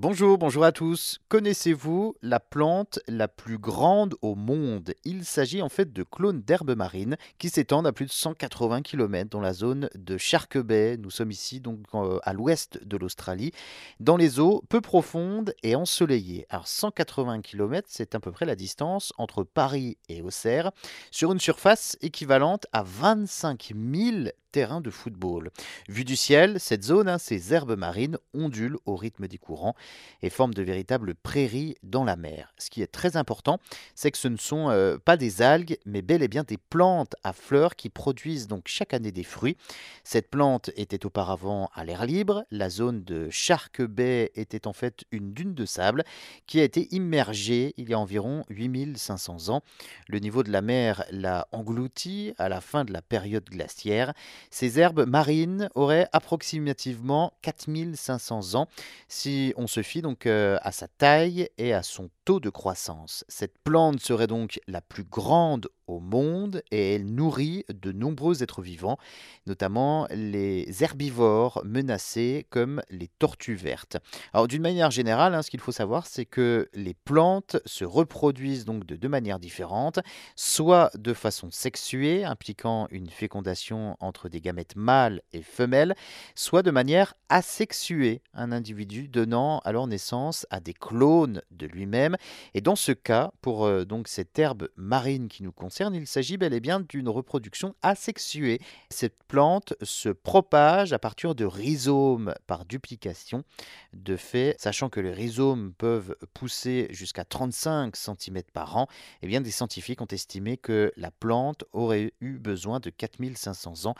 Bonjour, bonjour à tous. Connaissez-vous la plante la plus grande au monde? Il s'agit en fait de clones d'herbes marines qui s'étendent à plus de 180 km dans la zone de Shark Bay. Nous sommes ici donc euh, à l'ouest de l'Australie, dans les eaux peu profondes et ensoleillées. Alors 180 km, c'est à peu près la distance entre Paris et Auxerre, sur une surface équivalente à 25 000 terrain de football. Vu du ciel, cette zone, hein, ces herbes marines, ondulent au rythme des courants et forment de véritables prairies dans la mer. Ce qui est très important, c'est que ce ne sont euh, pas des algues, mais bel et bien des plantes à fleurs qui produisent donc chaque année des fruits. Cette plante était auparavant à l'air libre. La zone de Shark Bay était en fait une dune de sable qui a été immergée il y a environ 8500 ans. Le niveau de la mer l'a engloutie à la fin de la période glaciaire ces herbes marines auraient approximativement 4500 ans si on se fie donc euh, à sa taille et à son taux de croissance. Cette plante serait donc la plus grande au monde et elle nourrit de nombreux êtres vivants, notamment les herbivores menacés comme les tortues vertes. Alors d'une manière générale, hein, ce qu'il faut savoir, c'est que les plantes se reproduisent donc de deux manières différentes, soit de façon sexuée, impliquant une fécondation entre des gamètes mâles et femelles, soit de manière asexuée, un individu donnant alors naissance à des clones de lui-même. Et dans ce cas, pour euh, donc cette herbe marine qui nous concerne, il s'agit bel et bien d'une reproduction asexuée. Cette plante se propage à partir de rhizomes par duplication. De fait, sachant que les rhizomes peuvent pousser jusqu'à 35 cm par an, eh bien des scientifiques ont estimé que la plante aurait eu besoin de 4500 ans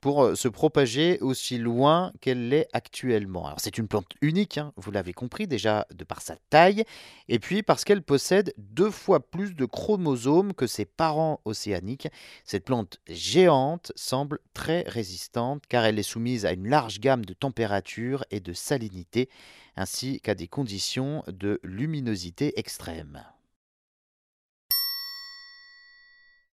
pour euh, se propager aussi loin qu'elle l'est actuellement. Alors c'est une plante unique, hein, vous l'avez compris déjà de par sa taille, et puis parce qu'elle possède deux fois plus de chromosomes que ses parents océanique. Cette plante géante semble très résistante car elle est soumise à une large gamme de températures et de salinité, ainsi qu'à des conditions de luminosité extrêmes.